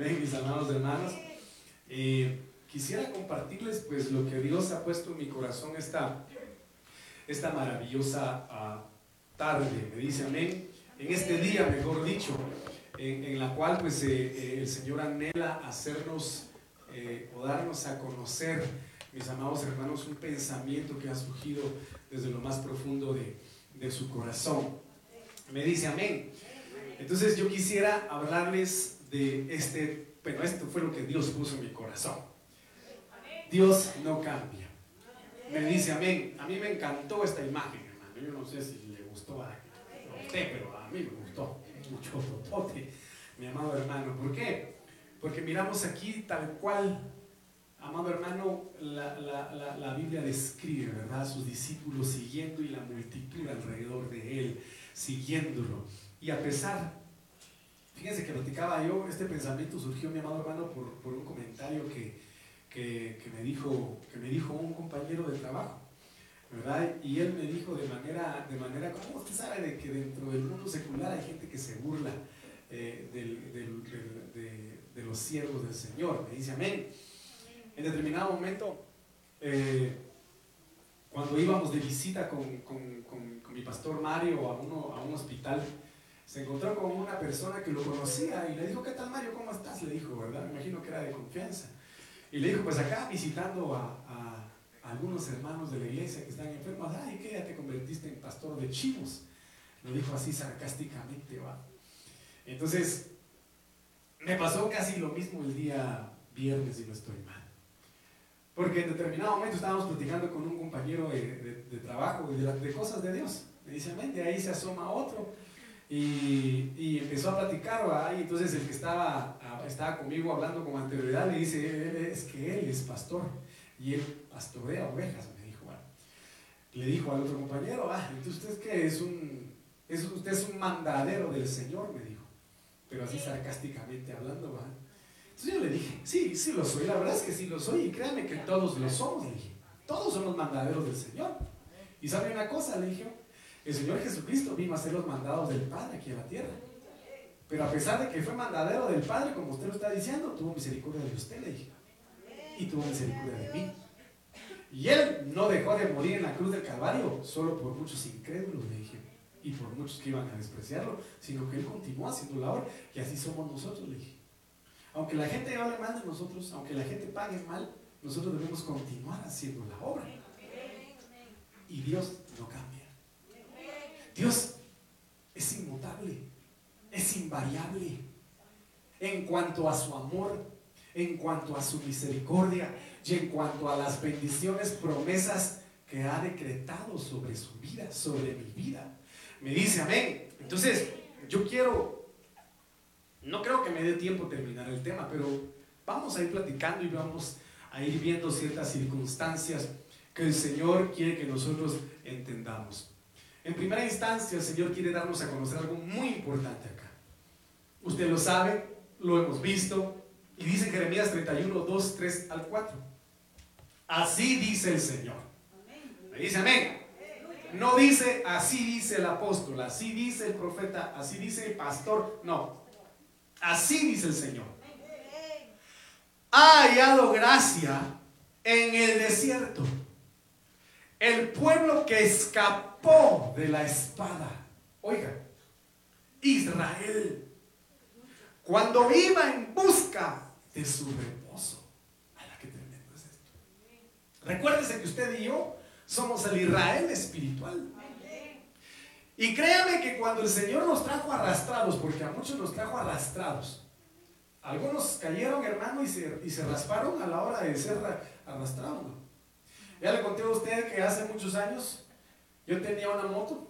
Amén, mis amados hermanos. Eh, quisiera compartirles pues lo que Dios ha puesto en mi corazón esta, esta maravillosa ah, tarde, me dice amén, en este día, mejor dicho, en, la cual pues eh, eh, el Señor anhela hacernos o darnos a conocer, mis amados hermanos, un pensamiento que ha surgido desde lo más profundo de, de su corazón. Me dice amén. Entonces yo quisiera hablarles de este, pero esto fue lo que Dios puso en mi corazón. Dios no cambia. Me dice amén. A mí me encantó esta imagen, hermano. Yo no sé si le gustó a usted, pero a mí me gustó mucho, totote, mi amado hermano. ¿Por qué? Porque miramos aquí tal cual, amado hermano, la, la, la Biblia describe, ¿verdad? Sus discípulos siguiendo y la multitud alrededor de él, siguiéndolo. Y a pesar, fíjense que platicaba yo, este pensamiento surgió, mi amado hermano, por, un comentario que, me dijo, un compañero de trabajo. ¿verdad? Y él me dijo de manera, de manera, ¿cómo usted sabe de que dentro del mundo secular hay gente que se burla eh, de, los siervos del Señor? Me dice amén. En determinado momento, eh, cuando íbamos de visita con, mi pastor Mario a un hospital, se encontró con una persona que lo conocía y le dijo, ¿qué tal Mario? ¿Cómo estás? Le dijo, ¿verdad? Me imagino que era de confianza. Y le dijo, pues acá visitando a, algunos hermanos de la iglesia que están enfermos, ay, ¿qué ya te convertiste en pastor de chivos? Lo dijo así sarcásticamente, ¿va? Entonces, me pasó casi lo mismo el día viernes y no estoy mal. Porque en determinado momento estábamos platicando con un compañero de, trabajo de, de, cosas de Dios. Me dice, de ahí se asoma otro y, y, empezó a platicar, y entonces el que estaba, estaba conmigo hablando con anterioridad le dice, es que él es pastor y él pastorea ovejas, me dijo. Le dijo al otro compañero, ah, entonces usted qué es un, es, usted es un mandadero del Señor, me dijo, pero así sarcásticamente hablando, ¿va? Entonces yo le dije, sí, sí lo soy, la verdad es que sí lo soy, y créanme que todos lo somos, le dije, todos somos mandaderos del Señor. Y sabe una cosa, le dije, el Señor Jesucristo vino a hacer los mandados del Padre aquí en la tierra. Pero a pesar de que fue mandadero del Padre, como usted lo está diciendo, tuvo misericordia de usted, le dije. Y tuvo misericordia de mí. Y Él no dejó de morir en la cruz del Calvario solo por muchos incrédulos, le dije. Y por muchos que iban a despreciarlo, sino que Él continuó haciendo la obra. Y así somos nosotros, le dije. Aunque la gente hable mal de nosotros, aunque la gente pague mal, nosotros debemos continuar haciendo la obra. Y Dios no cambia. Dios es inmutable, es invariable en cuanto a su amor, en cuanto a su misericordia y en cuanto a las bendiciones, promesas que ha decretado sobre su vida, sobre mi vida. Me dice amén. Entonces, yo quiero, no creo que me dé tiempo terminar el tema, pero vamos a ir platicando y vamos a ir viendo ciertas circunstancias que el Señor quiere que nosotros entendamos. En primera instancia, el Señor quiere darnos a conocer algo muy importante acá. Usted lo sabe, lo hemos visto, y dice Jeremías 31, 2, 3 al 4. Así dice el Señor. Me dice amén. No dice así dice el apóstol, así dice el profeta, así dice el pastor. No. Así dice el Señor. Ha hallado gracia en el desierto. El pueblo que escapó de la espada. Oiga, Israel, cuando iba en busca de su reposo. ¡Ay, qué tremendo es esto! Recuérdese que usted y yo somos el Israel espiritual. Y créame que cuando el Señor nos trajo arrastrados, porque a muchos nos trajo arrastrados, algunos cayeron, hermano, y se, y se rasparon a la hora de ser arrastrados. Ya le conté a usted que hace muchos años yo tenía una moto,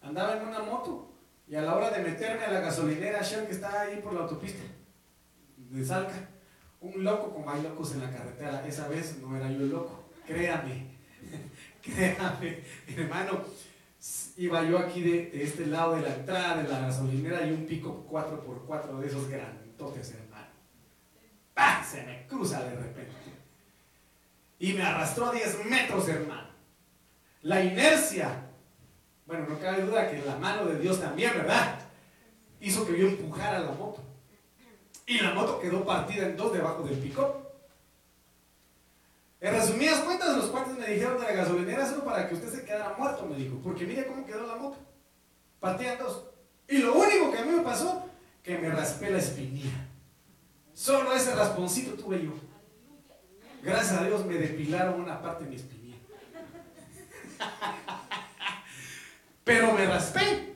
andaba en una moto y a la hora de meterme a la gasolinera Shell que está ahí por la autopista de Salca, un loco como hay locos en la carretera, esa vez no era yo el loco, créame, créame, hermano, iba yo aquí de, este lado de la entrada de la gasolinera y un pico 4x4 de esos grandotes, hermano. ¡Pah! Se me cruza de repente. Y me arrastró a 10 metros, hermano. La inercia, bueno, no cabe duda que la mano de Dios también, ¿verdad? Hizo que yo empujara la moto. Y la moto quedó partida en dos debajo del pick-up. En resumidas cuentas, los cuates me dijeron de la gasolinera solo para que usted se quedara muerto, me dijo. Porque mire cómo quedó la moto. Partida en dos. Y lo único que a mí me pasó, que me raspé la espinilla. Solo ese rasponcito tuve yo. Gracias a Dios me depilaron una parte de mi espinilla. Pero me raspé.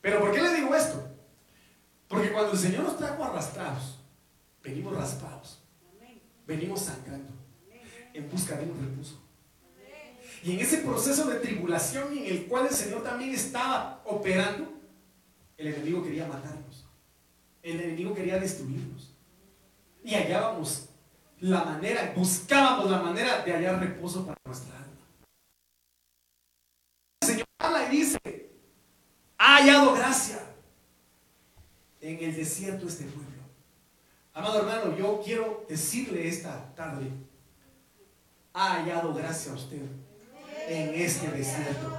¿Pero por qué le digo esto? Porque cuando el Señor nos trajo arrastrados, venimos raspados, venimos sangrando, en busca de un reposo. Y en ese proceso de tribulación en el cual el Señor también estaba operando, el enemigo quería matarnos. El enemigo quería destruirnos. Y hallábamos la manera, buscábamos la manera de hallar reposo para nuestra alma. El Señor habla y dice, ha hallado gracia en el desierto este pueblo. Amado hermano, yo quiero decirle esta tarde, ha hallado gracia a usted en este desierto.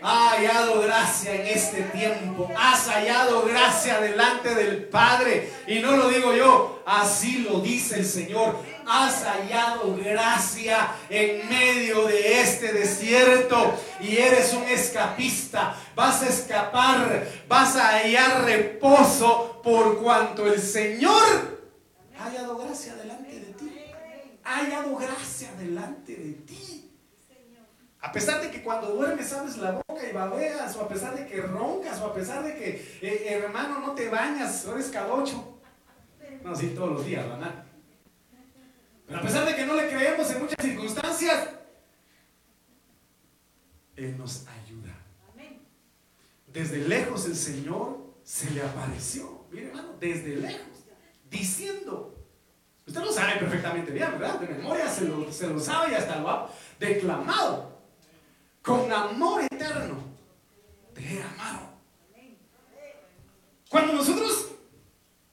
Ha hallado gracia en este tiempo. Has hallado gracia delante del Padre. Y no lo digo yo, así lo dice el Señor. Has hallado gracia en medio de este desierto. Y eres un escapista. Vas a escapar. Vas a hallar reposo por cuanto el Señor ha hallado gracia delante de ti. Ha hallado gracia delante de ti. A pesar de que cuando duermes abres la boca y babeas, o a pesar de que roncas, o a pesar de que, eh, hermano, no te bañas, eres cadocho. No, sí, todos los días, ¿verdad? Pero a pesar de que no le creemos en muchas circunstancias, Él nos ayuda. Desde lejos el Señor se le apareció, mire hermano, desde lejos, diciendo, usted lo sabe perfectamente bien, ¿verdad? De memoria se lo, se lo sabe y hasta lo ha declamado con amor eterno, te he amado. Cuando nosotros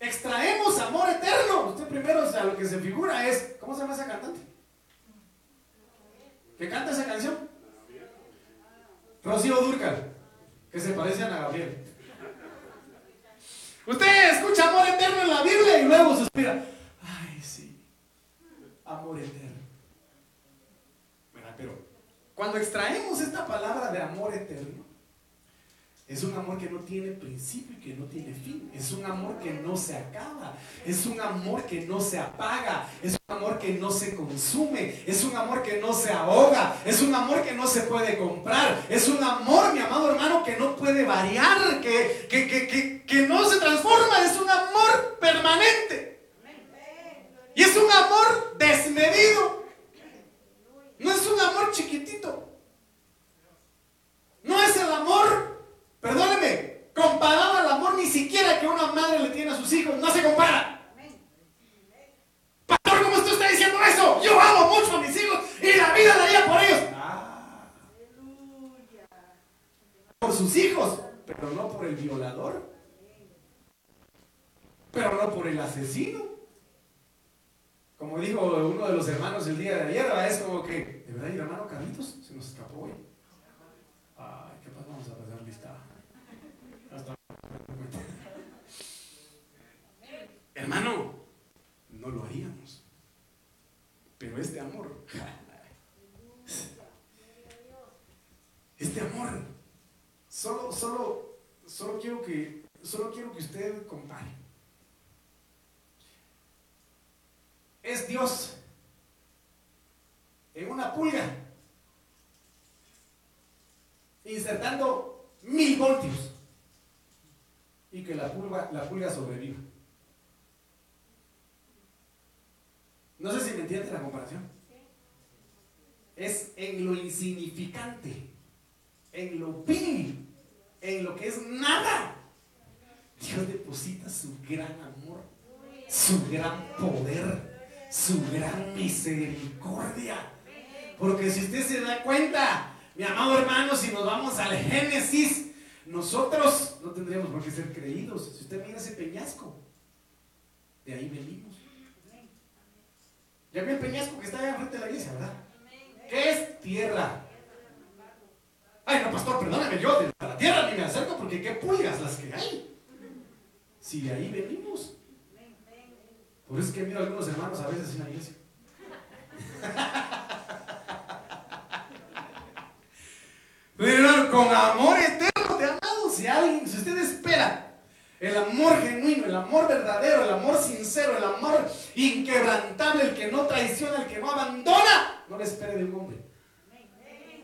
extraemos amor eterno, usted primero, o sea, lo que se figura es, ¿cómo se llama esa cantante? ¿Qué canta esa canción? Rocío Durcal, que se parece a Ana Gabriel. Usted escucha amor eterno en la Biblia y luego suspira. Ay, sí, amor eterno. Cuando extraemos esta palabra de amor eterno, es un amor que no tiene principio y que no tiene fin. Es un amor que no se acaba. Es un amor que no se apaga. Es un amor que no se consume. Es un amor que no se ahoga. Es un amor que no se puede comprar. Es un amor, mi amado hermano, que no puede variar, que, que, que no se transforma. Es un amor permanente. Y es un amor desmedido. No es un amor chiquitito. No es el amor, perdóneme, comparado al amor ni siquiera que una madre le tiene a sus hijos. No se compara. Pastor, ¿cómo usted está diciendo eso? Yo amo mucho a mis hijos y la vida daría por ellos. Ah. Por sus hijos, pero no por el violador. Pero no por el asesino como dijo uno de los hermanos el día de ayer, es como que, ¿de verdad, mi hermano Carlitos se nos escapó hoy? Ay, ¿qué pasa? Vamos a pasar lista. Hasta... Hermano, no lo haríamos. Pero este amor, este amor, solo, solo, solo quiero que, solo quiero que usted compare. es Dios en una pulga, insertando mil voltios y que la pulga, la pulga sobreviva. No sé si me entiendes la comparación. Es en lo insignificante, en lo vil, en lo que es nada. Dios deposita su gran amor, su gran poder su gran misericordia. Porque si usted se da cuenta, mi amado hermano, si nos vamos al Génesis, nosotros no tendríamos por qué ser creídos. Si usted mira ese peñasco, de ahí venimos. Ya ve el peñasco que está allá frente de la iglesia, ¿verdad? ¿Qué es? Tierra. Ay, no, pastor, perdóname, yo de la tierra ni me acerco porque qué pulgas las que hay. Si de ahí venimos. Por eso es que miro a algunos hermanos a veces en la iglesia. Con amor eterno te amado. Si alguien, si usted espera el amor genuino, el amor verdadero, el amor sincero, el amor inquebrantable, el que no traiciona, el que no abandona, no le espere de un hombre.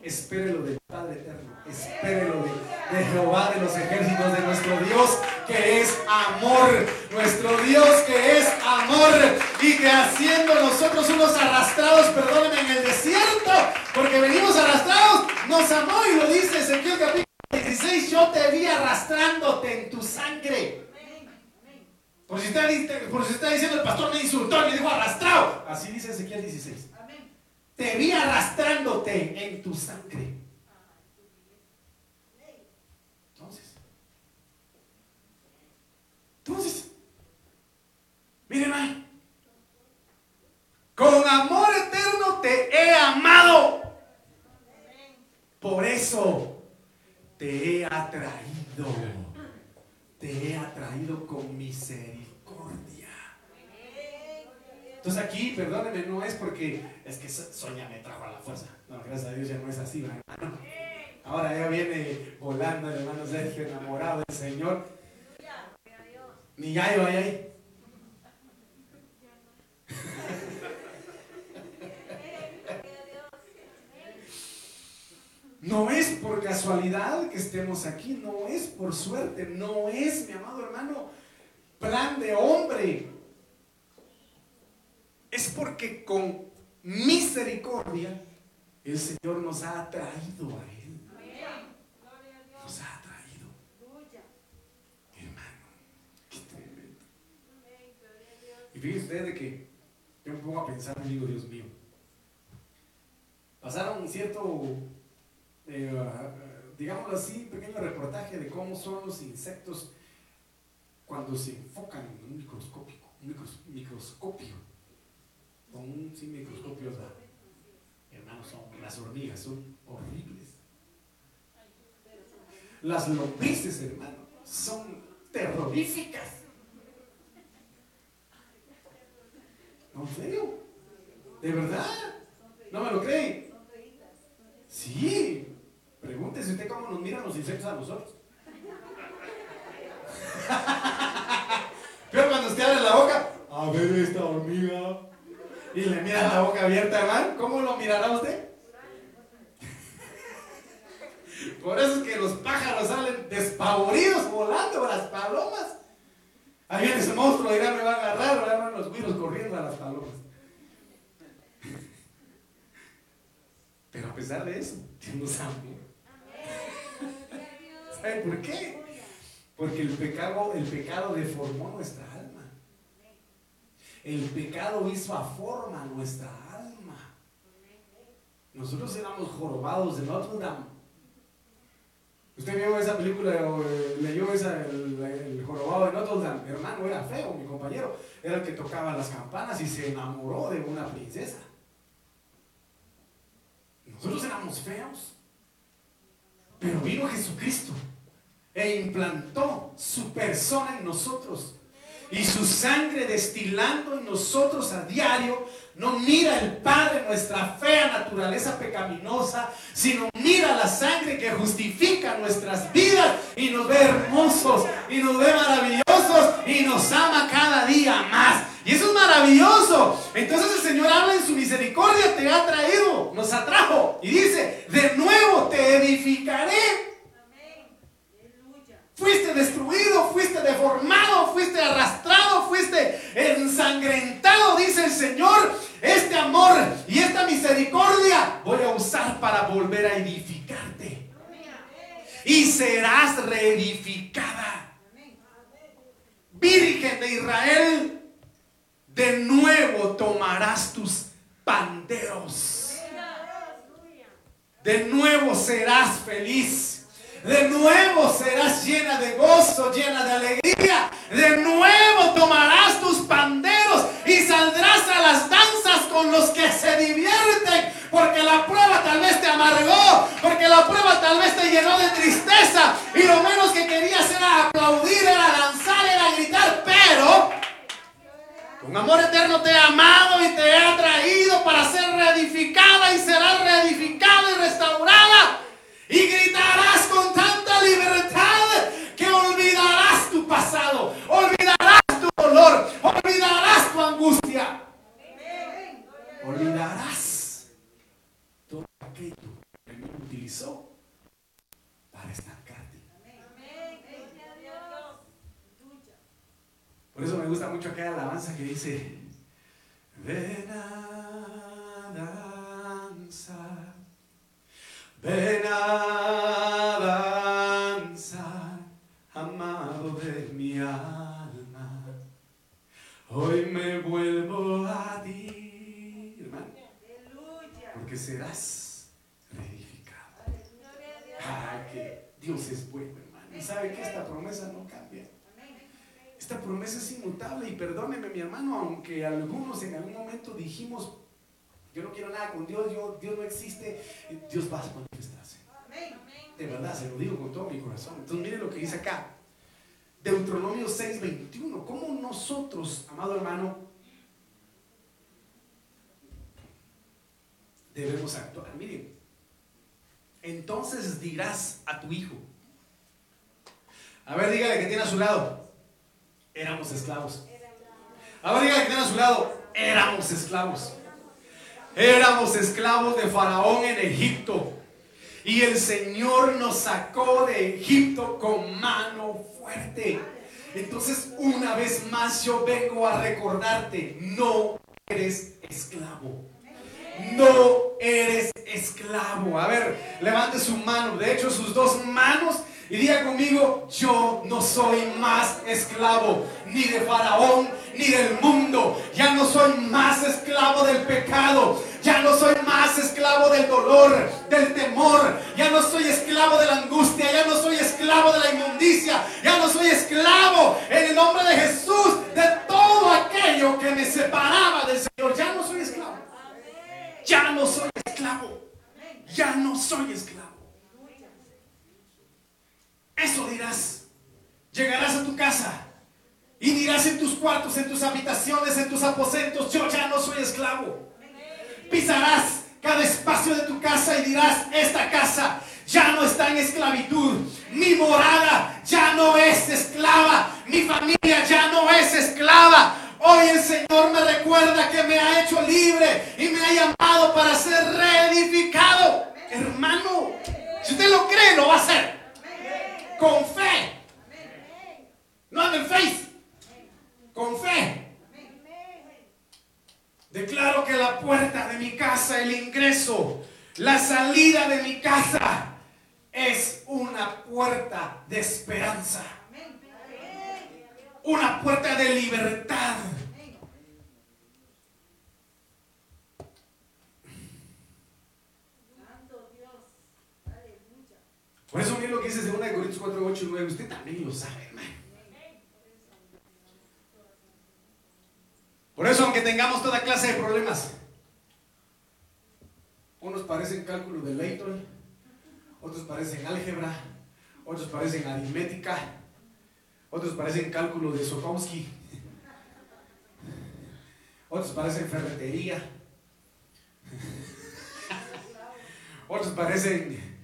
Espérelo del Padre eterno. Espérelo de, de, Jehová de los ejércitos, de nuestro Dios que es amor. Nuestro Dios que es amor. Y que haciendo nosotros unos arrastrados, perdónenme, en el desierto, porque venimos arrastrados, nos amó y lo dice Ezequiel capítulo 16. Yo te vi arrastrándote en tu sangre. Por si, está, por si está diciendo el pastor me insultó, me dijo arrastrado. Así dice Ezequiel 16 te vi arrastrándote en tu sangre. Entonces, entonces, miren ahí, con amor eterno te he amado. Por eso te he atraído, te he atraído con misericordia entonces aquí, perdónenme, no es porque es que Soña me trajo a la fuerza. No, gracias a Dios ya no es así, hermano. Ahora ya viene volando el hermano Sergio, enamorado del Señor. Ni ya iba ahí. No es por casualidad que estemos aquí, no es por suerte, no es, mi amado hermano, plan de hombre es porque con misericordia el Señor nos ha atraído a Él. Nos ha atraído. Hermano, qué tremendo. Y fíjense usted de que yo me pongo a pensar y digo, Dios mío, pasaron cierto, eh, digámoslo así, pequeño reportaje de cómo son los insectos cuando se enfocan en un microscopio, un microscopio con un sin microscopio, hermanos, son, las hormigas son horribles. Las lombrices, hermano, son terroríficas. ¿No, en? ¿De verdad? ¿No me lo creen? Sí. Pregúntese usted cómo nos miran los insectos a nosotros. Pero cuando usted abre la boca, a ver esta hormiga y le mira la boca abierta, hermano, ¿cómo lo mirará usted? Por eso es que los pájaros salen despavoridos volando, las palomas. Ahí viene ese monstruo, dirá, me va a agarrar, van los güiros corriendo a las palomas. Pero a pesar de eso, Dios nos. ¿Sabe por qué? Porque el pecado, el pecado deformó nuestra el pecado hizo a forma nuestra alma. Nosotros éramos jorobados de Notre Dame. Usted vio esa película o eh, leyó esa, el, jorobado de Notre Dame. Hermano era feo, mi compañero. Era el que tocaba las campanas y se enamoró de una princesa. Nosotros éramos feos. Pero vino Jesucristo e implantó su persona en nosotros y su sangre destilando en nosotros a diario, no mira el Padre nuestra fea naturaleza pecaminosa, sino mira la sangre que justifica nuestras vidas y nos ve hermosos y nos ve maravillosos y nos ama cada día más. Y eso es maravilloso. Entonces el Señor habla en su misericordia, te ha traído, nos atrajo y dice, de nuevo te edificaré Fuiste destruido, fuiste deformado, fuiste arrastrado, fuiste ensangrentado, dice el Señor. Este amor y esta misericordia voy a usar para volver a edificarte. Y serás reedificada. Virgen de Israel, de nuevo tomarás tus panderos. De nuevo serás feliz de nuevo serás llena de gozo, llena de alegría. De nuevo tomarás tus panderos y saldrás a las danzas con los que se divierten. Porque la prueba tal vez te amargó, porque la prueba tal vez te llenó de tristeza. Y lo menos que querías era aplaudir, era danzar, era gritar. Pero Un amor eterno te ha amado y te ha traído para ser reedificada y será reedificada y restaurada. Y gritarás con tanta libertad que olvidarás tu pasado, olvidarás tu dolor, olvidarás tu angustia. Olvidarás todo aquello que el utilizó para estancarte. Por eso me gusta mucho aquella alabanza que dice, ven a algunos en algún momento dijimos, yo no quiero nada con Dios, Dios no existe, Dios va a manifestarse. De verdad, se lo digo con todo mi corazón. Entonces mire lo que dice acá. Deuteronomio 6:21. ¿Cómo nosotros, amado hermano, debemos actuar? Miren, entonces dirás a tu hijo. A ver, dígale que tiene a su lado éramos esclavos. Ahora diga que están a su lado, éramos esclavos. Éramos esclavos de Faraón en Egipto. Y el Señor nos sacó de Egipto con mano fuerte. Entonces, una vez más yo vengo a recordarte, no eres esclavo. No eres esclavo. A ver, levante su mano. De hecho, sus dos manos y diga conmigo, yo no soy más esclavo ni de Faraón ni del mundo. Ya no soy más esclavo del pecado. Ya no soy más esclavo del dolor, del temor. Ya no soy esclavo de la angustia. Ya no soy esclavo de la inmundicia. Ya no soy esclavo en el nombre de Jesús de todo aquello que me separaba del Señor. Ya no soy esclavo. Ya no soy esclavo. Ya no soy esclavo. Eso dirás. Llegarás a tu casa y dirás en tus cuartos, en tus habitaciones, en tus aposentos, yo ya no soy esclavo. Pisarás cada espacio de tu casa y dirás, esta casa ya no está en esclavitud. Mi morada ya no es esclava. Mi familia ya no es esclava. Hoy el Señor me recuerda que me ha hecho libre y me ha llamado para ser reedificado. Hermano, si usted lo cree, lo va a hacer con fe. No en face. Con fe. Declaro que la puerta de mi casa, el ingreso, la salida de mi casa es una puerta de esperanza. Una puerta de libertad. Por eso miren lo que dice 2 Corintios 4, 8 y 9. Usted también lo sabe, hermano. Por eso, aunque tengamos toda clase de problemas, unos parecen cálculo de Leighton, otros parecen álgebra, otros parecen aritmética, otros parecen cálculo de Sokowski, otros parecen ferretería, otros parecen,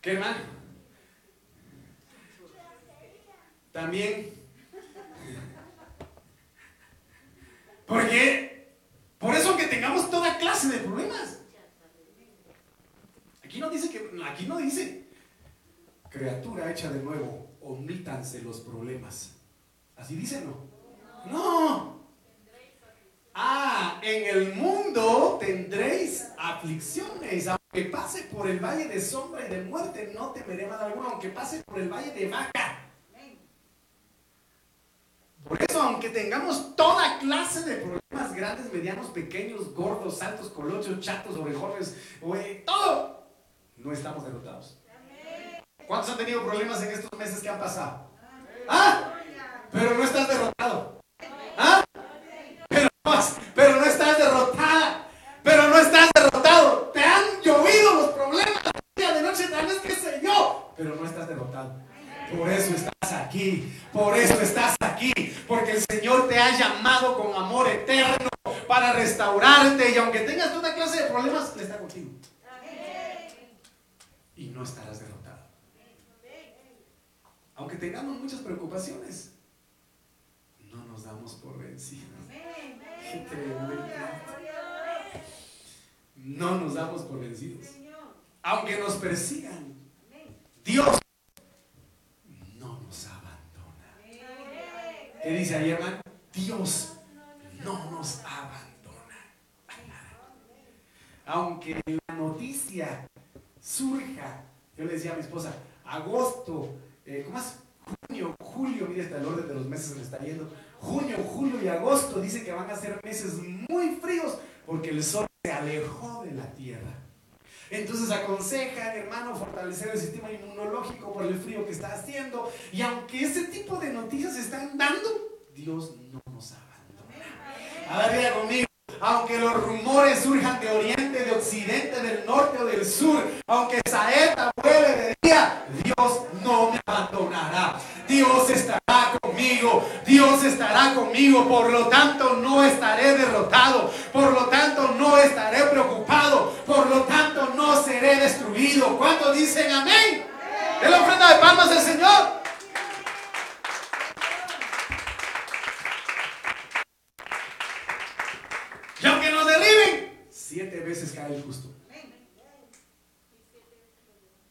¿qué hermano? También. Porque, por eso que tengamos toda clase de problemas. Aquí no dice que, aquí no dice, criatura hecha de nuevo, omítanse los problemas. Así dice, ¿no? No. Ah, en el mundo tendréis aflicciones. Aunque pase por el valle de sombra y de muerte, no temeré mal alguno. Aunque pase por el valle de vaca por eso, aunque tengamos toda clase de problemas grandes, medianos, pequeños, gordos, altos, colochos, chatos, orejones, todo, no estamos derrotados. ¿Cuántos han tenido problemas en estos meses que han pasado? ¿Ah? Pero no estás derrotado. ¿Ah? Pero, pero no estás derrotada. Pero no estás derrotado. Te han llovido los problemas día de noche, tal vez qué sé yo. Pero no estás derrotado. Por eso estás aquí. Por eso estás aquí porque el Señor te ha llamado con amor eterno para restaurarte y aunque tengas toda clase de problemas, Él está contigo. Y no estarás derrotado. Aunque tengamos muchas preocupaciones, no nos damos por vencidos. No nos damos por vencidos. Aunque nos persigan, Dios no nos abandona. ¿Qué dice ahí, hermano? Dios no nos abandona. Aunque la noticia surja, yo le decía a mi esposa, agosto, eh, ¿cómo es? Junio, julio, mire hasta el orden de los meses me está yendo. Junio, julio y agosto dice que van a ser meses muy fríos porque el sol se alejó de la tierra. Entonces aconseja, hermano, fortalecer el sistema inmunológico por el frío que está haciendo. Y aunque ese tipo de noticias se están dando, Dios no nos abandona. A ver, conmigo. Aunque los rumores surjan de oriente, de occidente, del norte o del sur, aunque saeta vuele de día, Dios no me abandonará. Dios estará conmigo, Dios estará conmigo, por lo tanto no estaré derrotado, por lo tanto no estaré preocupado, por lo tanto no seré destruido. ¿Cuántos dicen amén? Es la ofrenda de palmas del Señor. Y aunque nos derriben, siete veces cae el justo.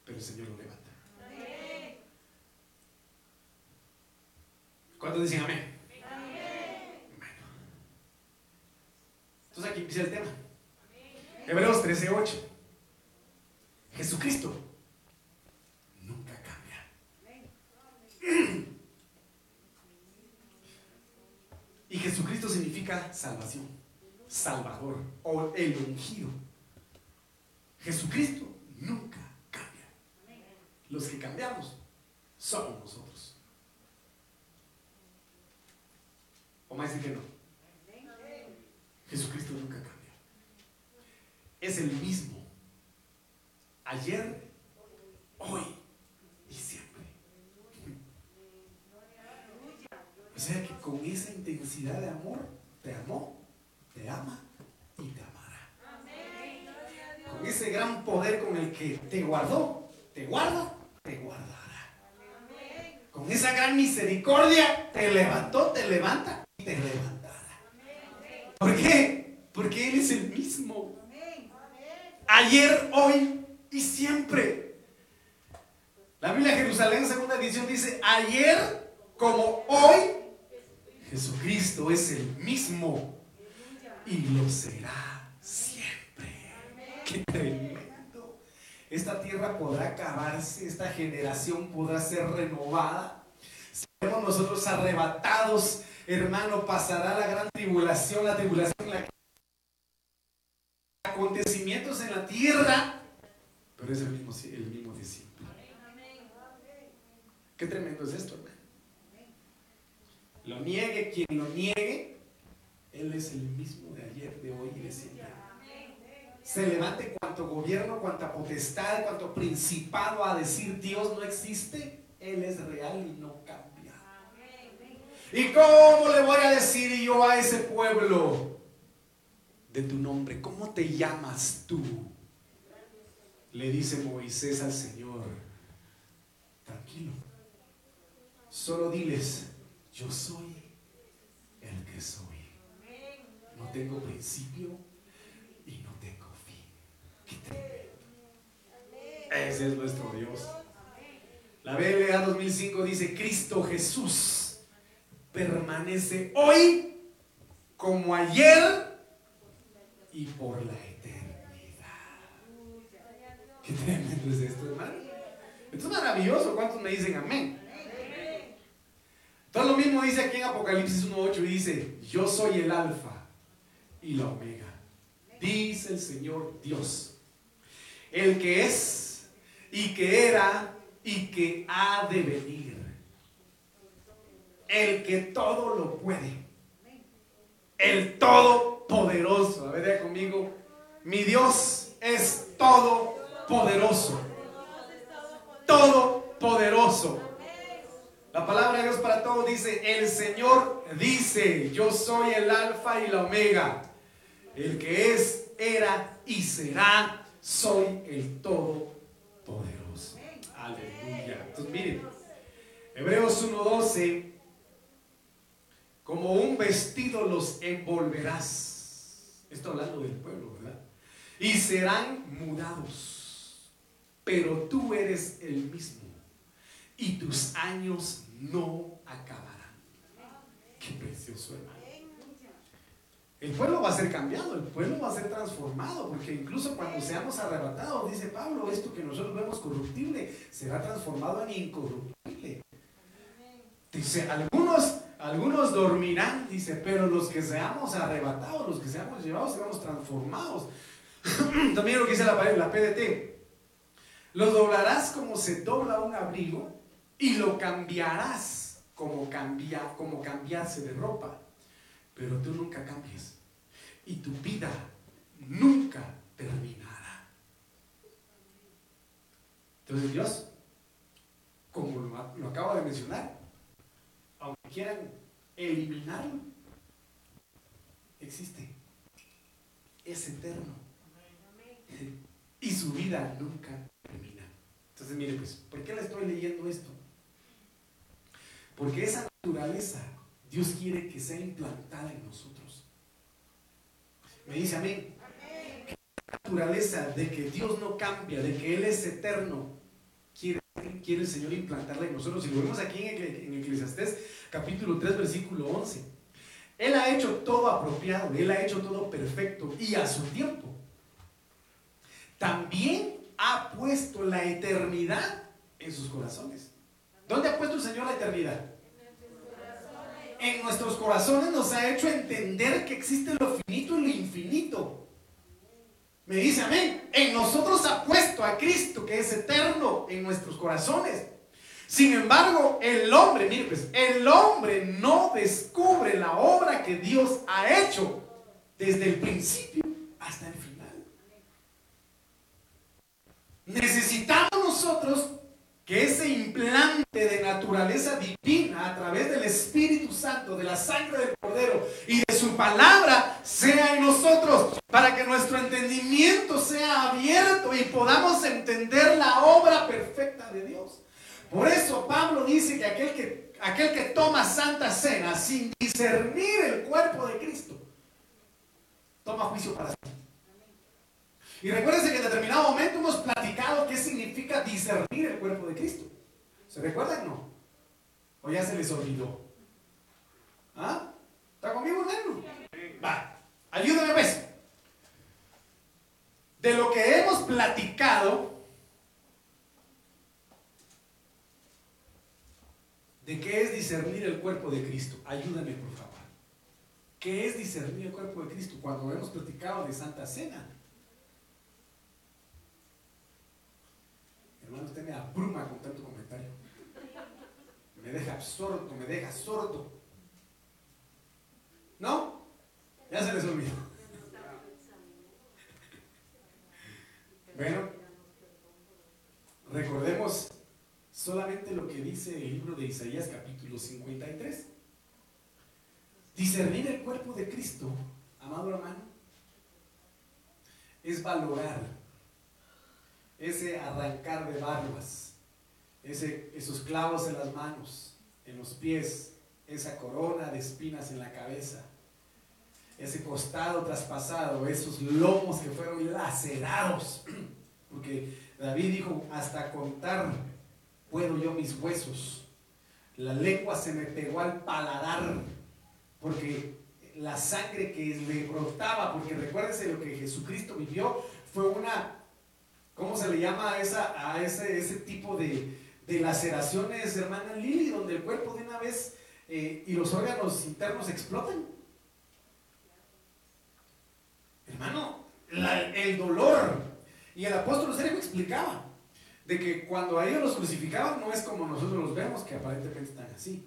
Pero el Señor lo levanta. ¿Cuántos dicen amén? Bueno. Entonces aquí empieza el tema. Hebreos 13:8. Jesucristo nunca cambia. Y Jesucristo significa salvación, salvador o el ungido. Jesucristo nunca cambia. Los que cambiamos somos nosotros. ¿O más que no? Jesucristo nunca cambia. Es el mismo. Ayer, hoy y siempre. O sea que con esa intensidad de amor te amó, te ama y te amará. Con ese gran poder con el que te guardó, te guarda, te guardará. Con esa gran misericordia te levantó, te levanta y te levantará. ¿Por qué? Porque Él es el mismo. Ayer, hoy y siempre. La Biblia Jerusalén, segunda edición, dice, ayer como hoy, Jesucristo es el mismo y lo será siempre. Qué tremendo. Esta tierra podrá acabarse, esta generación podrá ser renovada. Seremos nosotros arrebatados, hermano, pasará la gran tribulación, la tribulación en la acontecimientos en la tierra, pero es el mismo, el mismo siempre. Qué tremendo es esto, hermano. Lo niegue quien lo niegue, Él es el mismo de ayer, de hoy y de siempre. Se levante cuanto gobierno, cuanta potestad, cuanto principado a decir Dios no existe, Él es real y no cambia. ¿Y cómo le voy a decir yo a ese pueblo de tu nombre? ¿Cómo te llamas tú? Le dice Moisés al Señor, tranquilo, solo diles, yo soy el que soy. Tengo principio y no tengo fin. Ese es nuestro Dios. La BLA 2005 dice, Cristo Jesús permanece hoy como ayer y por la eternidad. Qué tremendo es esto, hermano. Esto es maravilloso. ¿Cuántos me dicen amén? Todo lo mismo dice aquí en Apocalipsis 1.8 y dice, yo soy el alfa y la omega. Dice el Señor Dios, el que es y que era y que ha de venir. El que todo lo puede. El todopoderoso. A ver, conmigo. Mi Dios es todopoderoso. Todopoderoso. La palabra de Dios para todos dice, el Señor dice, yo soy el alfa y la omega, el que es, era y será, soy el todopoderoso. Aleluya. Entonces miren, Hebreos 1.12, como un vestido los envolverás. Esto hablando del pueblo, ¿verdad? Y serán mudados. Pero tú eres el mismo y tus años no acabarán. Qué precioso, hermano. El pueblo va a ser cambiado, el pueblo va a ser transformado, porque incluso cuando seamos arrebatados, dice Pablo, esto que nosotros vemos corruptible será transformado en incorruptible. Dice, algunos, algunos dormirán, dice, pero los que seamos arrebatados, los que seamos llevados, seremos transformados. También lo que dice la, la PDT, lo doblarás como se dobla un abrigo y lo cambiarás como, cambia, como cambiarse de ropa, pero tú nunca cambies y tu vida nunca terminará. Entonces Dios, como lo, lo acabo de mencionar, aunque quieran eliminarlo, existe, es eterno y su vida nunca termina. Entonces, mire, pues, ¿por qué le estoy leyendo esto? Porque esa naturaleza Dios quiere que sea implantada en nosotros. Me dice amén. La naturaleza de que Dios no cambia, de que Él es eterno, quiere, el Señor implantarla en nosotros. Y lo vemos aquí en, en capítulo 3, versículo 11. Él ha hecho todo apropiado, Él ha hecho todo perfecto y a su tiempo. También ha puesto la eternidad en sus corazones. ¿Dónde ha puesto el Señor la eternidad? En nuestros corazones nos ha hecho entender que existe lo finito y lo infinito. Me dice amén. En nosotros ha puesto a Cristo que es eterno en nuestros corazones. Sin embargo, el hombre, mire pues, el hombre no descubre la obra que Dios ha hecho desde el principio hasta el final. Necesitamos nosotros que ese implante de naturaleza divina a través del Espíritu Santo, de la sangre del Cordero y de su palabra sea en nosotros, para que nuestro entendimiento sea abierto y podamos entender la obra perfecta de Dios. Por eso Pablo dice que aquel que, aquel que toma santa cena sin discernir el cuerpo de Cristo, toma juicio para sí. Y recuérdense que en determinado momento hemos platicado qué significa discernir el cuerpo de. ¿Se recuerdan o no? ¿O ya se les olvidó? ¿Ah? ¿Está conmigo, hermano? Va, ayúdame pues. De lo que hemos platicado, de qué es discernir el cuerpo de Cristo. Ayúdame, por favor. ¿Qué es discernir el cuerpo de Cristo? Cuando hemos platicado de Santa Cena. Hermano, usted me abruma con tanto. Me deja absorto, me deja sordo. ¿No? Ya se les olvidó. Bueno, recordemos solamente lo que dice el libro de Isaías capítulo 53. Discernir el cuerpo de Cristo, amado hermano, es valorar ese arrancar de barbas, ese, esos clavos en las manos, en los pies, esa corona de espinas en la cabeza, ese costado traspasado, esos lomos que fueron lacerados, porque David dijo, hasta contar puedo yo mis huesos, la lengua se me pegó al paladar, porque la sangre que le brotaba, porque recuérdense lo que Jesucristo vivió, fue una ¿Cómo se le llama a, esa, a ese, ese tipo de, de laceraciones, hermana Lili, donde el cuerpo de una vez eh, y los órganos internos explotan? Hermano, el dolor. Y el apóstol Sergio explicaba de que cuando a ellos los crucificaban no es como nosotros los vemos, que aparentemente están así,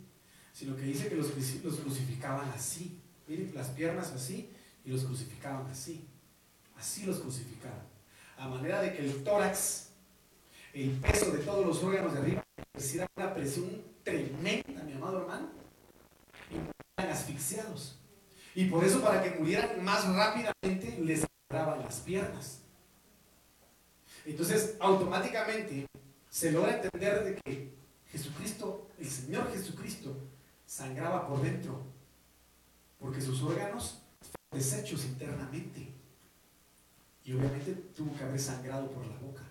sino que dice que los, los crucificaban así. Miren, las piernas así y los crucificaban así. Así los crucificaban a manera de que el tórax, el peso de todos los órganos de arriba, reciba una presión tremenda, mi amado hermano. Y eran asfixiados. Y por eso para que murieran más rápidamente les agarraban las piernas. Entonces, automáticamente se logra entender de que Jesucristo, el Señor Jesucristo, sangraba por dentro, porque sus órganos fueron deshechos internamente. Y obviamente tuvo que haber sangrado por la boca.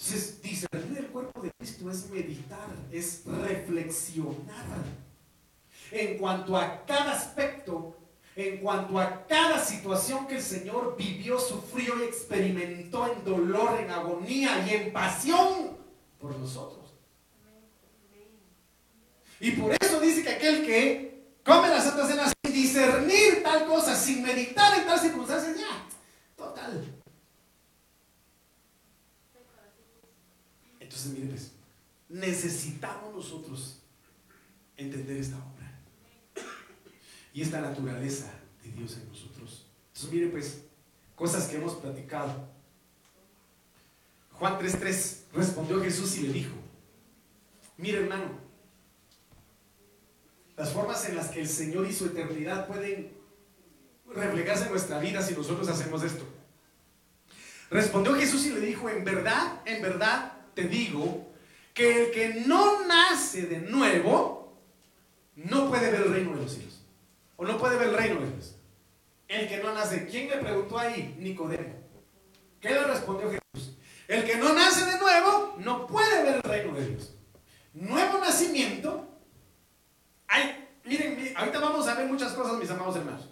Entonces, discernir el cuerpo de Cristo es meditar, es reflexionar en cuanto a cada aspecto, en cuanto a cada situación que el Señor vivió, sufrió y experimentó en dolor, en agonía y en pasión por nosotros. Y por eso dice que aquel que come la Santa Cena sin discernir tal cosa, sin meditar en tal circunstancia, ya, Entonces, pues, necesitamos nosotros entender esta obra y esta naturaleza de Dios en nosotros. Entonces, mire pues, cosas que hemos platicado. Juan 3.3 respondió Jesús y le dijo, mire hermano, las formas en las que el Señor y su eternidad pueden reflejarse en nuestra vida si nosotros hacemos esto. Respondió Jesús y le dijo, en verdad, en verdad te digo, que el que no nace de nuevo, no puede ver el reino de los cielos o no puede ver el reino de Dios. El que no nace. ¿Quién le preguntó ahí? Nicodemo. ¿Qué le respondió Jesús? El que no nace de nuevo no puede ver el reino de Dios. Nuevo nacimiento. Hay, miren, ahorita vamos a ver muchas cosas, mis amados hermanos.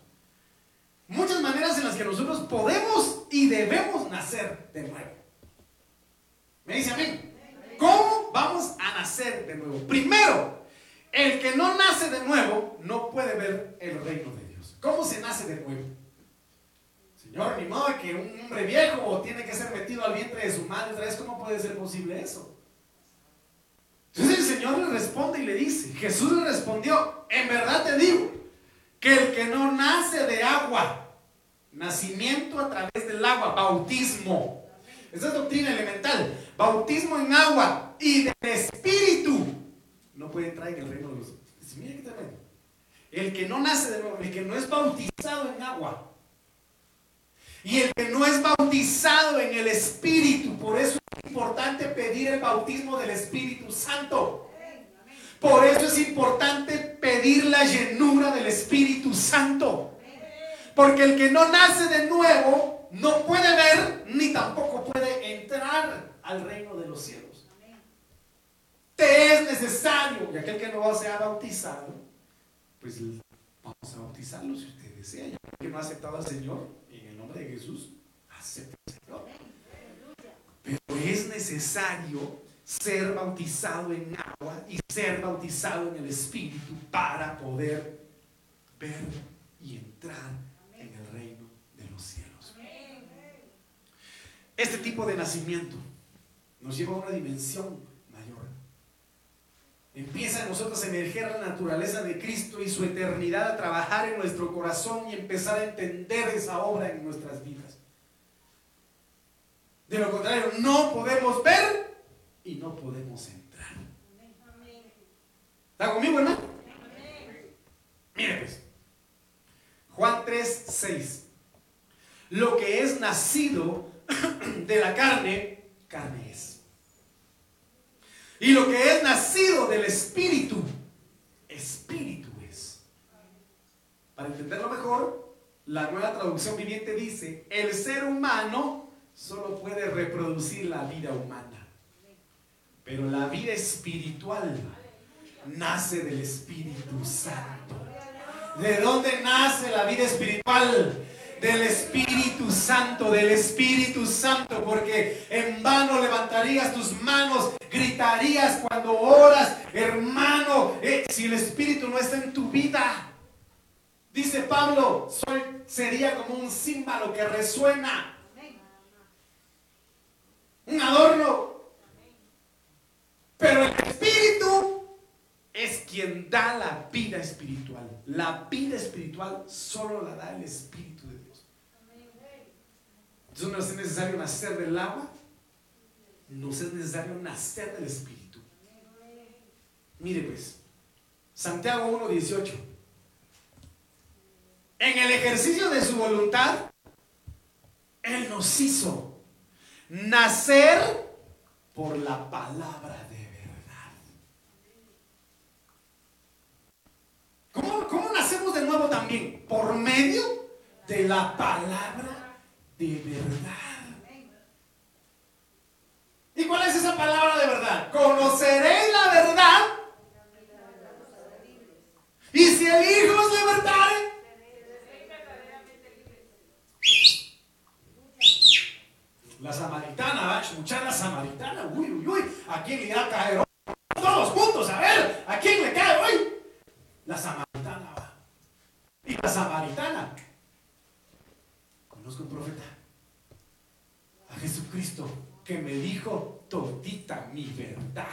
Muchas maneras en las que nosotros podemos y debemos nacer de nuevo. Me dice amén. ¿Cómo vamos a nacer de nuevo? Primero, el que no nace de nuevo no puede ver el reino de Dios. ¿Cómo se nace de nuevo? Señor, ni modo que un hombre viejo tiene que ser metido al vientre de su madre otra vez. ¿Cómo puede ser posible eso? Entonces el Señor le responde y le dice, Jesús le respondió, en verdad te digo, que el que no nace de agua, nacimiento a través del agua, bautismo, esa es doctrina elemental, bautismo en agua y del Espíritu, no puede entrar en el reino de los. El que no nace de nuevo, el que no es bautizado en agua. Y el que no es bautizado en el Espíritu. Por eso es importante pedir el bautismo del Espíritu Santo. Por eso es importante pedir la llenura del Espíritu Santo. Porque el que no nace de nuevo no puede ver ni tampoco puede entrar al reino de los cielos te es necesario. Y aquel que no sea bautizado, pues vamos a bautizarlo si usted desea. Y aquel que no ha aceptado al Señor, en el nombre de Jesús, acepte al Señor. Pero es necesario ser bautizado en agua y ser bautizado en el Espíritu para poder ver y entrar en el reino de los cielos. Este tipo de nacimiento nos lleva a una dimensión Empieza en nosotros a emerger la naturaleza de Cristo y su eternidad a trabajar en nuestro corazón y empezar a entender esa obra en nuestras vidas. De lo contrario, no podemos ver y no podemos entrar. ¿Está conmigo, hermano? Mire pues. Juan 3, 6. Lo que es nacido de la carne, carne es. Y lo que es nacido del Espíritu, Espíritu es. Para entenderlo mejor, la nueva traducción viviente dice, el ser humano solo puede reproducir la vida humana. Pero la vida espiritual nace del Espíritu Santo. ¿De dónde nace la vida espiritual? Del Espíritu Santo, del Espíritu Santo, porque en vano levantarías tus manos, gritarías cuando oras, hermano, eh, si el Espíritu no está en tu vida. Dice Pablo, sería como un símbolo que resuena, un adorno, pero el Espíritu es quien da la vida espiritual. La vida espiritual solo la da el Espíritu. Entonces no es necesario nacer del agua, no es necesario nacer del Espíritu. Mire pues, Santiago 1.18. En el ejercicio de su voluntad, Él nos hizo nacer por la palabra de verdad. ¿Cómo, ¿Cómo, nacemos de nuevo también? Por medio de la palabra de verdad. ¿Y cuál es esa palabra de verdad? Conoceréis la verdad. Y si el Hijo os libertare, La samaritana, va a escuchar la samaritana. Uy, uy, uy. ¿A quién le va a caer hoy? Todos juntos, a ver. ¿A quién le cae hoy? La samaritana va. Y la samaritana. Conozco un profeta. A Jesucristo que me dijo todita mi verdad.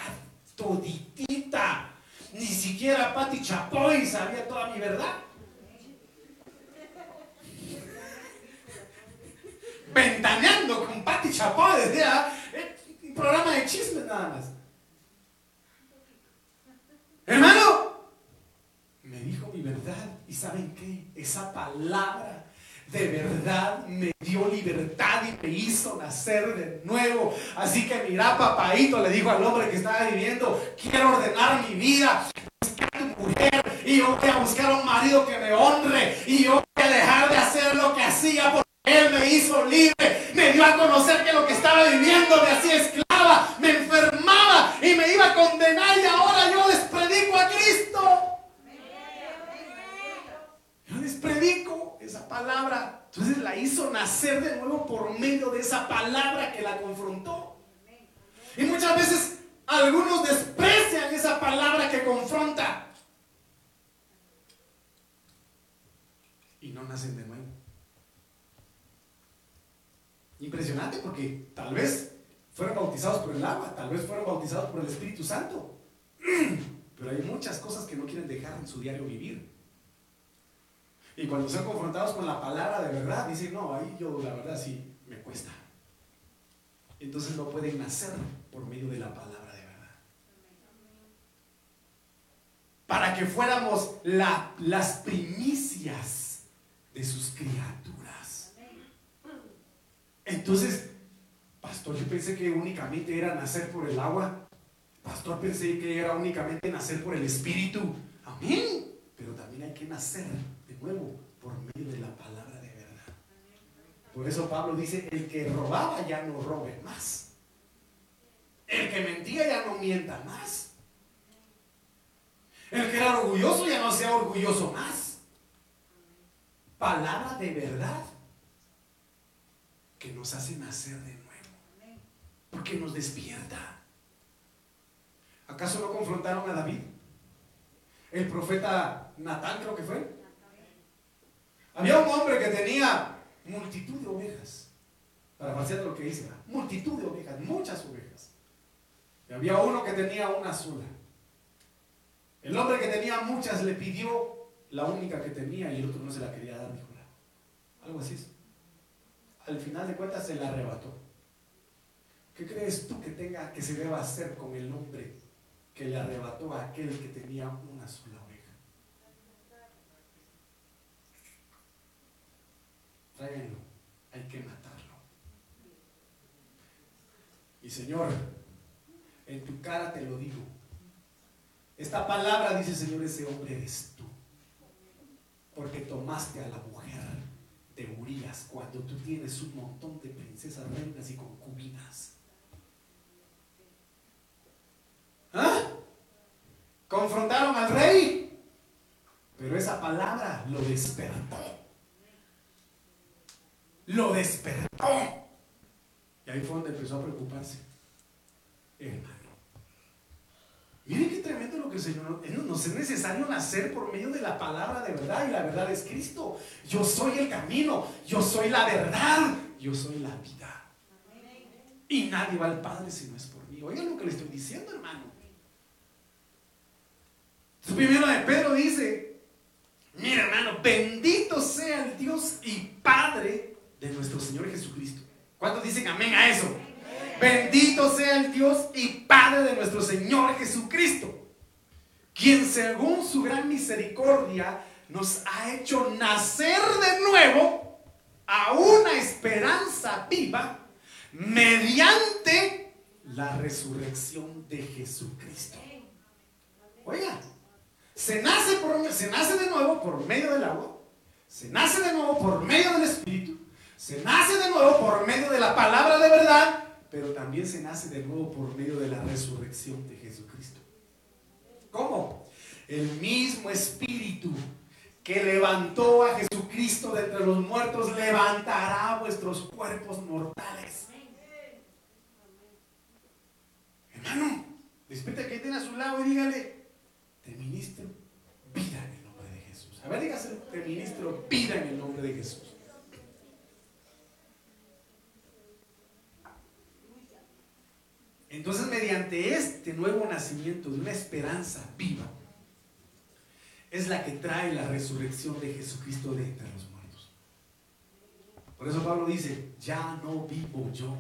Toditita. Ni siquiera Pati Chapoy sabía toda mi verdad. ventaneando con Pati Chapoy, decía, eh, un programa de chismes nada más. Hermano, me dijo mi verdad y ¿saben qué? Esa palabra de verdad me dio libertad y me hizo nacer de nuevo. Así que mira, papadito, le dijo al hombre que estaba viviendo, quiero ordenar mi vida, buscar tu mujer y yo voy a buscar un marido que me honre y yo voy a dejar de hacer lo que hacía por él me hizo libre, me dio a conocer que lo que estaba viviendo me hacía esclava, me enfermaba y me iba a condenar y ahora yo les predico a Cristo. Yo les predico esa palabra. Entonces la hizo nacer de nuevo por medio de esa palabra que la confrontó. Y muchas veces algunos desprecian esa palabra que confronta. Y no nacen de nuevo. Impresionante porque tal vez fueron bautizados por el agua, tal vez fueron bautizados por el Espíritu Santo. Pero hay muchas cosas que no quieren dejar en su diario vivir. Y cuando son confrontados con la palabra de verdad, dicen, no, ahí yo la verdad sí me cuesta. Entonces no pueden nacer por medio de la palabra de verdad. Para que fuéramos las primicias de sus criaturas. Entonces, pastor, yo pensé que únicamente era nacer por el agua. Pastor, pensé que era únicamente nacer por el Espíritu. Amén. Pero también hay que nacer nuevo por medio de la palabra de verdad. Por eso Pablo dice, el que robaba ya no robe más. El que mentía ya no mienta más. El que era orgulloso ya no sea orgulloso más. Palabra de verdad que nos hace nacer de nuevo. Porque nos despierta. ¿Acaso no confrontaron a David? El profeta Natán creo que fue. Había un hombre que tenía multitud de ovejas. Para hacer lo que dice, multitud de ovejas, muchas ovejas. Y había uno que tenía una sola. El hombre que tenía muchas le pidió la única que tenía y el otro no se la quería dar, dijo. Algo así es al final de cuentas se la arrebató. ¿Qué crees tú que tenga que se deba hacer con el hombre que le arrebató a aquel que tenía una sola Hay que matarlo. Y Señor, en tu cara te lo digo. Esta palabra dice, Señor, ese hombre eres tú. Porque tomaste a la mujer de Urias cuando tú tienes un montón de princesas, reinas y concubinas? ¿Ah? Confrontaron al rey, pero esa palabra lo despertó. Lo despertó. Y ahí fue donde empezó a preocuparse. Hermano. Miren qué tremendo lo que el Señor nos es necesario nacer por medio de la palabra de verdad y la verdad es Cristo. Yo soy el camino, yo soy la verdad, yo soy la vida. Y nadie va al Padre si no es por mí. Oigan lo que le estoy diciendo, hermano. Su primero de Pedro dice, mira hermano, bendito sea el Dios y Padre de nuestro Señor Jesucristo. ¿Cuántos dicen amén a eso? Bendito sea el Dios y Padre de nuestro Señor Jesucristo, quien según su gran misericordia nos ha hecho nacer de nuevo a una esperanza viva mediante la resurrección de Jesucristo. Oiga, se nace, por, se nace de nuevo por medio del agua, se nace de nuevo por medio del Espíritu, se nace de nuevo por medio de la palabra de verdad, pero también se nace de nuevo por medio de la resurrección de Jesucristo. ¿Cómo? El mismo Espíritu que levantó a Jesucristo de entre los muertos levantará vuestros cuerpos mortales. Hermano, despierta que tiene a su lado y dígale, te ministro vida en el nombre de Jesús. A ver, dígase, te ministro vida en el nombre de Jesús. Entonces, mediante este nuevo nacimiento de una esperanza viva, es la que trae la resurrección de Jesucristo de entre los muertos. Por eso Pablo dice, ya no vivo yo,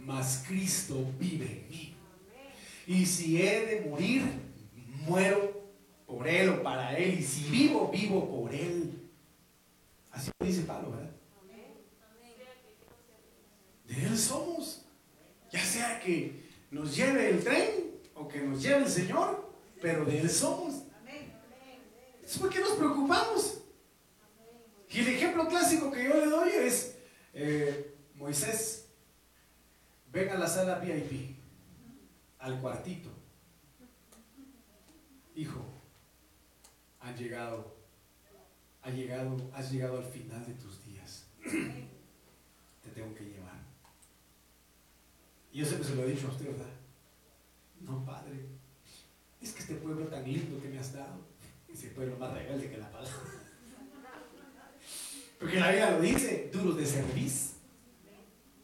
mas Cristo vive en mí. Y si he de morir, muero por Él o para Él. Y si vivo, vivo por Él. Así dice Pablo, ¿verdad? De Él somos. Ya sea que nos lleve el tren o que nos lleve el Señor, pero de Él somos. ¿por qué nos preocupamos? Y el ejemplo clásico que yo le doy es eh, Moisés. Ven a la sala VIP, al cuartito. Hijo, han llegado, ha llegado, has llegado al final de tus días. Te tengo que llevar. Y yo siempre se lo he dicho a usted, ¿verdad? No, padre. Es que este pueblo tan lindo que me has dado, ese pueblo más rebelde que la palabra. Porque la Biblia lo dice, duros de servicio.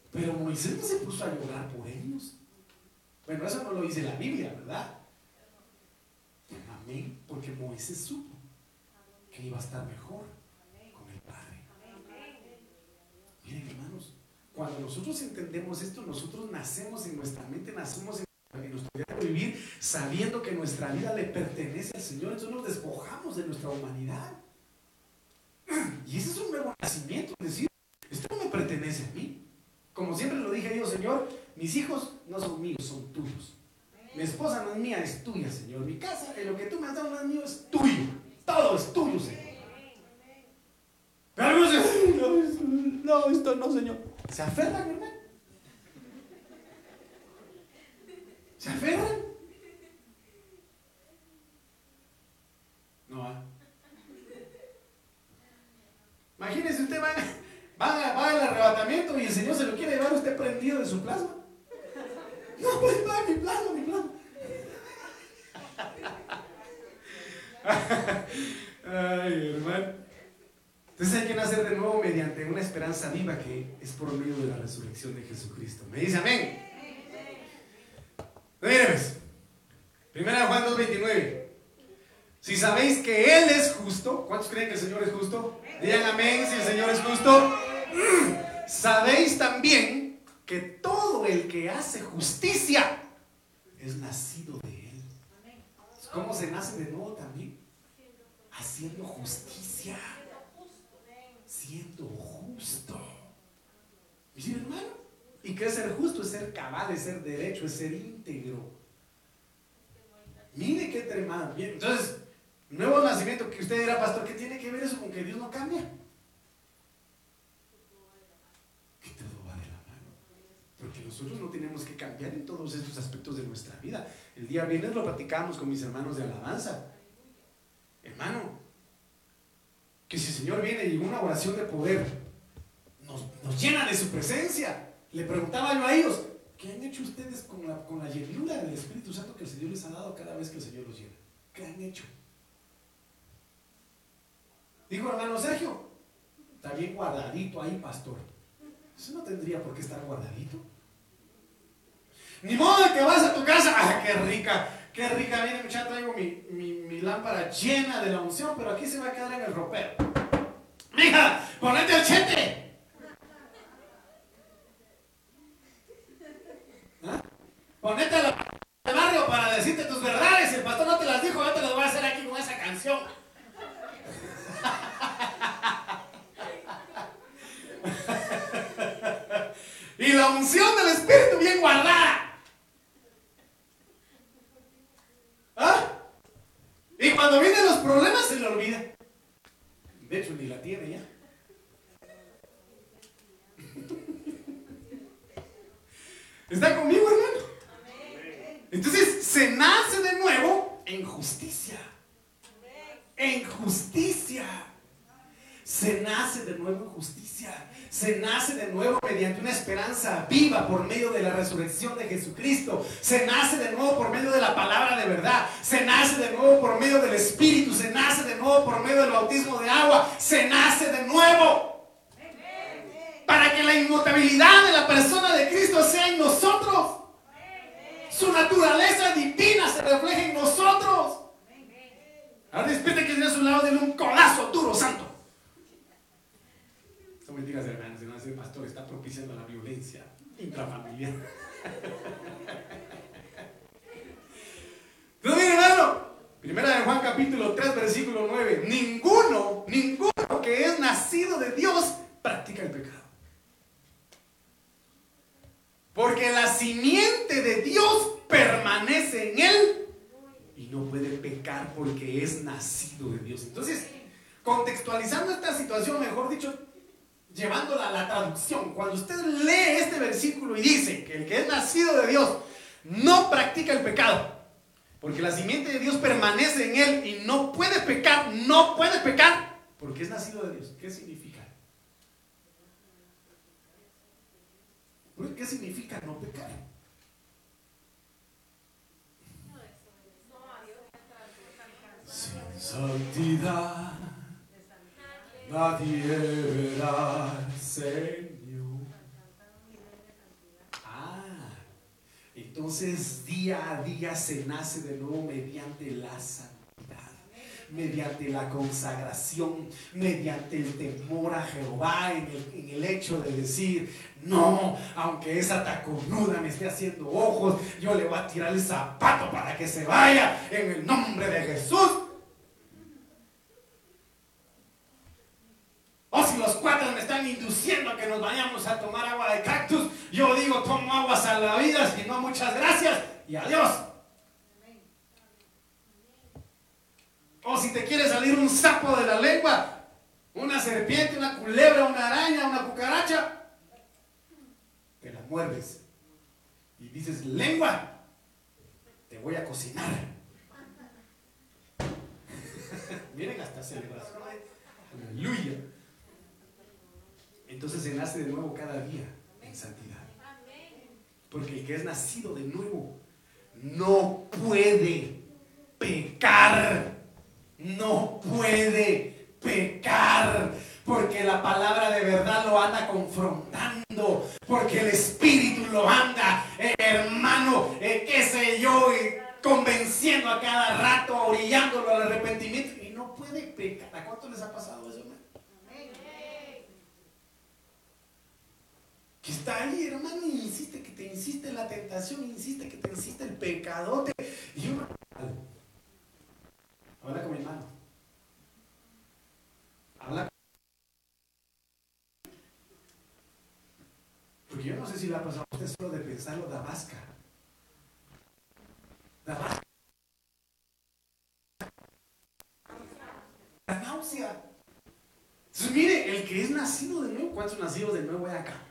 Pero Moisés no se puso a llorar por ellos. Bueno, eso no lo dice la Biblia, ¿verdad? Amén. Porque Moisés supo que iba a estar mejor con el Padre. Miren, hermanos, cuando nosotros entendemos esto, nosotros nacemos en nuestra mente, nacemos en nuestro de vivir sabiendo que nuestra vida le pertenece al Señor. Entonces nos despojamos de nuestra humanidad. Y ese es un nuevo nacimiento, es decir, esto no me pertenece a mí. Como siempre lo dije yo, Señor, mis hijos no son míos, son tuyos. Mi esposa no es mía, es tuya, Señor. Mi casa, lo que tú me has dado no es mío, es tuyo. Todo es tuyo, Señor. Pero algunos dicen, no, esto no, Señor. Se aferran, hermano. ¿Se aferran? No va. Imagínese, usted va, va, va, al arrebatamiento y el Señor se lo quiere llevar usted prendido de su plasma. No, pues va, mi plasma, mi plasma. Ay, hermano. Entonces hay que nacer de nuevo mediante una esperanza viva que es por medio de la resurrección de Jesucristo. ¿Me dice amén? Mire, pues. Primera Juan 2.29. Si sabéis que Él es justo, ¿cuántos creen que el Señor es justo? Digan amén si el Señor es justo. Sabéis también que todo el que hace justicia es nacido de Él. ¿Cómo se nace de nuevo también? Haciendo justicia siendo justo. ¿Y hermano? ¿Y qué es ser justo? Es ser cabal, es ser derecho, es ser íntegro. Mire qué tremendo. Entonces, nuevo nacimiento que usted dirá, pastor, ¿qué tiene que ver eso con que Dios no cambia? Que todo va de la mano. Porque nosotros no tenemos que cambiar en todos estos aspectos de nuestra vida. El día viernes lo platicamos con mis hermanos de alabanza. Hermano, que si el Señor viene y una oración de poder nos, llena de su presencia. Le preguntaba yo a ellos, ¿qué han hecho ustedes con la, con la llenura del Espíritu Santo que el Señor les ha dado cada vez que el Señor los llena? ¿Qué han hecho? Dijo hermano Sergio, está bien guardadito ahí, pastor. Eso no tendría por qué estar guardadito. Ni modo que vas a tu casa, ¡ah, qué rica! Qué rica viene, muchacha, traigo mi, mi, lámpara llena de la unción, pero aquí se va a quedar en el ropero. Mija, ponete el chete. ¿Ah? Ponete la del barrio para decirte tus verdades. Si el pastor no te las dijo, yo te las voy a hacer aquí con esa canción. y la unción del Espíritu bien guardada. ¿Está conmigo, hermano? Entonces se nace de nuevo en justicia. En justicia. Se nace de nuevo justicia. Se nace de nuevo mediante una esperanza viva por medio de la resurrección de Jesucristo. Se nace de nuevo por medio de la palabra de verdad. Se nace de nuevo por medio del Espíritu. Se nace de nuevo por medio del bautismo de agua. Se nace de nuevo para que la inmutabilidad de la persona de Cristo sea en nosotros. Su naturaleza divina se refleja en nosotros. Ahora despide que tiene a su lado de un codazo duro, santo. Son mentiras, hermanos. no el pastor está propiciando la violencia intrafamiliar. Entonces, mire, hermano, primera de Juan capítulo 3, versículo 9. Ninguno, ninguno que es nacido de Dios practica el pecado. Porque la simiente de Dios permanece en él y no puede pecar porque es nacido de Dios. Entonces, contextualizando esta situación, mejor dicho, llevándola a la traducción, cuando usted lee este versículo y dice que el que es nacido de Dios no practica el pecado, porque la simiente de Dios permanece en él y no puede pecar, no puede pecar porque es nacido de Dios. ¿Qué significa? ¿Qué significa no pecar? Sin santidad nadie verá Señor. Ah, entonces día a día se nace de nuevo mediante la santidad mediante la consagración, mediante el temor a Jehová, en el, hecho de decir, no, aunque esa taconuda me esté haciendo ojos, yo le voy a tirar el zapato para que se vaya en el nombre de Jesús. Muchas gracias y adiós. O si te quiere salir un sapo de la lengua, una serpiente, una culebra, una araña, una cucaracha, te la muerdes. Y dices, lengua, te voy a cocinar. Miren hasta celebración. Aleluya. Entonces se nace de nuevo cada día en santidad. Porque el que es nacido de nuevo no puede pecar no puede pecar. Porque la palabra de verdad lo anda confrontando. Porque el Espíritu lo anda, eh, hermano, eh, qué sé yo, eh, convenciendo a cada rato, orillándolo al arrepentimiento. Y no puede pecar. ¿A cuánto les ha pasado eso, Que está ahí, hermano, insiste que te insiste la tentación, insiste que te insiste el pecadote. Y uno, Habla con mi hermano. Habla Porque yo no sé si le ha pasado a usted solo de pensarlo, da vasca. Da vasca. La náusea. Entonces, mire, el que es nacido de nuevo, ¿cuántos nacidos de nuevo hay acá?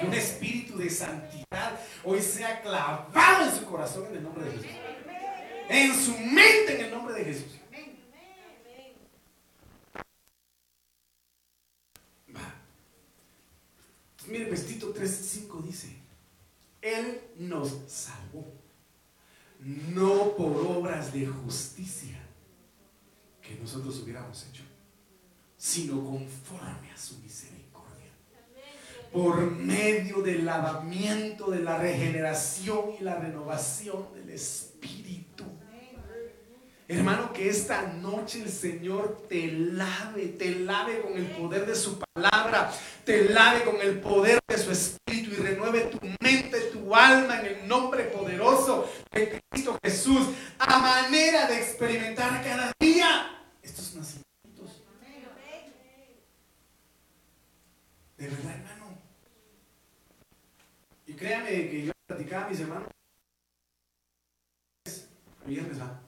Que un espíritu de santidad hoy sea clavado en su corazón en el nombre de Jesús en su mente en el nombre de Jesús. Va. mire, vestito 3.5 dice, Él nos salvó, no por obras de justicia que nosotros hubiéramos hecho, sino conforme a su misericordia por medio del lavamiento de la regeneración y la renovación del Espíritu. Hermano, que esta noche el Señor te lave, te lave con el poder de su palabra, te lave con el poder de su Espíritu y renueve tu mente, tu alma en el nombre poderoso de Cristo Jesús, a manera de experimentar cada día estos nacimientos. De verdad, hermano que yo platicaba a mis hermanos. Viernes va.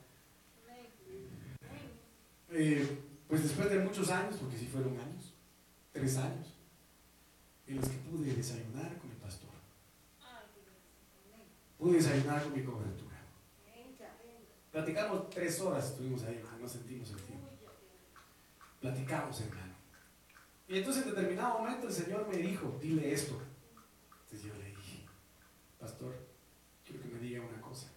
Eh, pues después de muchos años, porque sí fueron años, tres años, en los que pude desayunar con mi pastor. Pude desayunar con mi cobertura. Platicamos tres horas, estuvimos ahí, no sentimos el tiempo. Platicamos, hermano. Y entonces en determinado momento el Señor me dijo, dile esto. Pastor, quiero que me diga una cosa.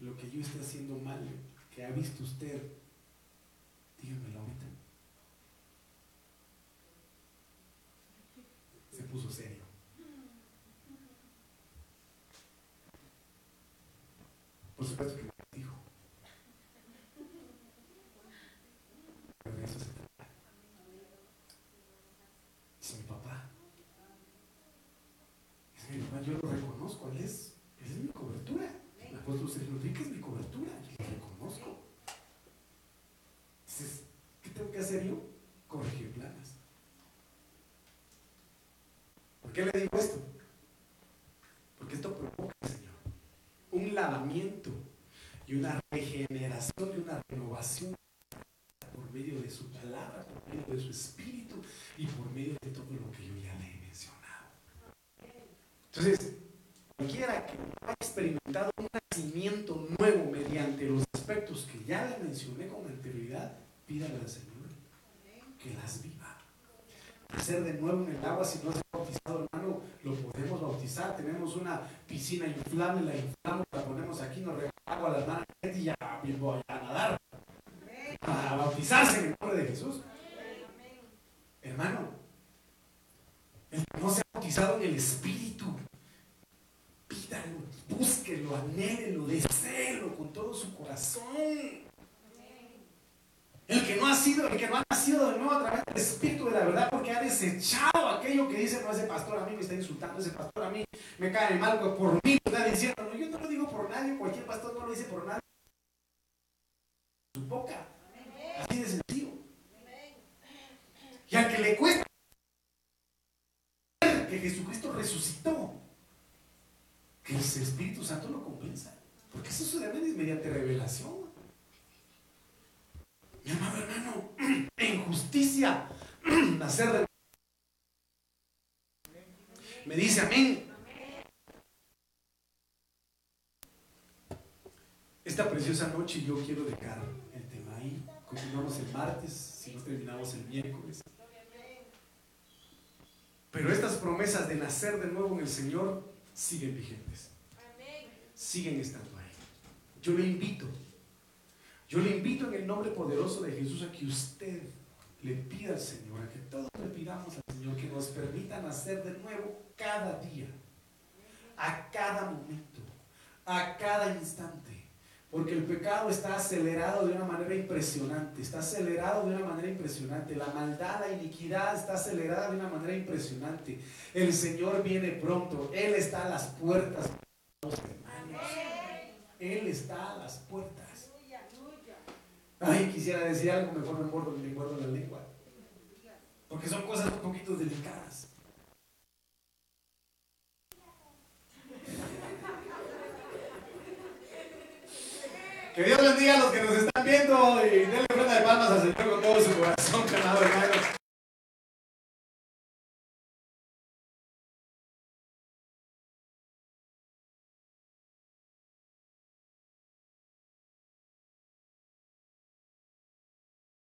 Lo que yo esté haciendo mal, que ha visto usted, dígamelo ahorita. Se puso serio. Por supuesto que me dijo. Pero de eso se trata. Es mi papá. Es mi papá, yo lo reconozco, él es, él es mi cobertura. Apóstol Sergio Enrique es mi cobertura, yo lo reconozco. Entonces, ¿qué tengo que hacer yo? Corregir planas. ¿Por qué le digo esto? Porque esto provoca, Señor, un lavamiento y una regeneración y una renovación por medio de su palabra, por medio de su espíritu y por medio de todo lo que yo ya le he mencionado. Entonces, cualquiera que ha experimentado un nacimiento nuevo mediante los aspectos ya le mencioné con anterioridad, pídale al Señor que las viva. Hacer de nuevo en el agua, si no se ha bautizado, hermano, lo podemos bautizar. Tenemos una piscina inflable, la inflamos, la ponemos aquí, nos regala agua a y ya voy a nadar. Para bautizarse en el nombre de Jesús. Hermano, el que no se ha bautizado en el Espíritu, pídalo, búsquelo, anhélelo, deséelo con todo su corazón. El que no ha sido, el que no ha nacido de nuevo a través del Espíritu de la verdad, porque ha desechado aquello que dice, no, ese pastor a mí me está insultando, ese pastor a mí me cae mal, pues por mí está diciendo, no, yo no lo digo por nadie, cualquier pastor no lo dice por nadie. Su boca. Así de sencillo. Y al que le cuesta que Jesucristo resucitó, el Espíritu Santo lo compensa. Porque eso es mediante revelación. Mi amado hermano, en justicia, nacer de... Me dice amén. Esta preciosa noche yo quiero dejar el tema ahí. Continuamos el martes, si no terminamos el miércoles. Pero estas promesas de nacer de nuevo en el Señor siguen vigentes. Siguen estando ahí. Yo le invito yo le invito en el nombre poderoso de Jesús a que usted le pida al Señor, a que todos le pidamos al Señor que nos permita nacer de nuevo cada día, a cada momento, a cada instante. Porque el pecado está acelerado de una manera impresionante, está acelerado de una manera impresionante. La maldad, la iniquidad está acelerada de una manera impresionante. El Señor viene pronto, Él está a las puertas. Él está a las puertas. Ay, quisiera decir algo, mejor me muerdo, me muerdo la lengua. Porque son cosas un poquito delicadas. Que Dios bendiga a los que nos están viendo y denle frente de palmas al Señor con todo su corazón, hermanos.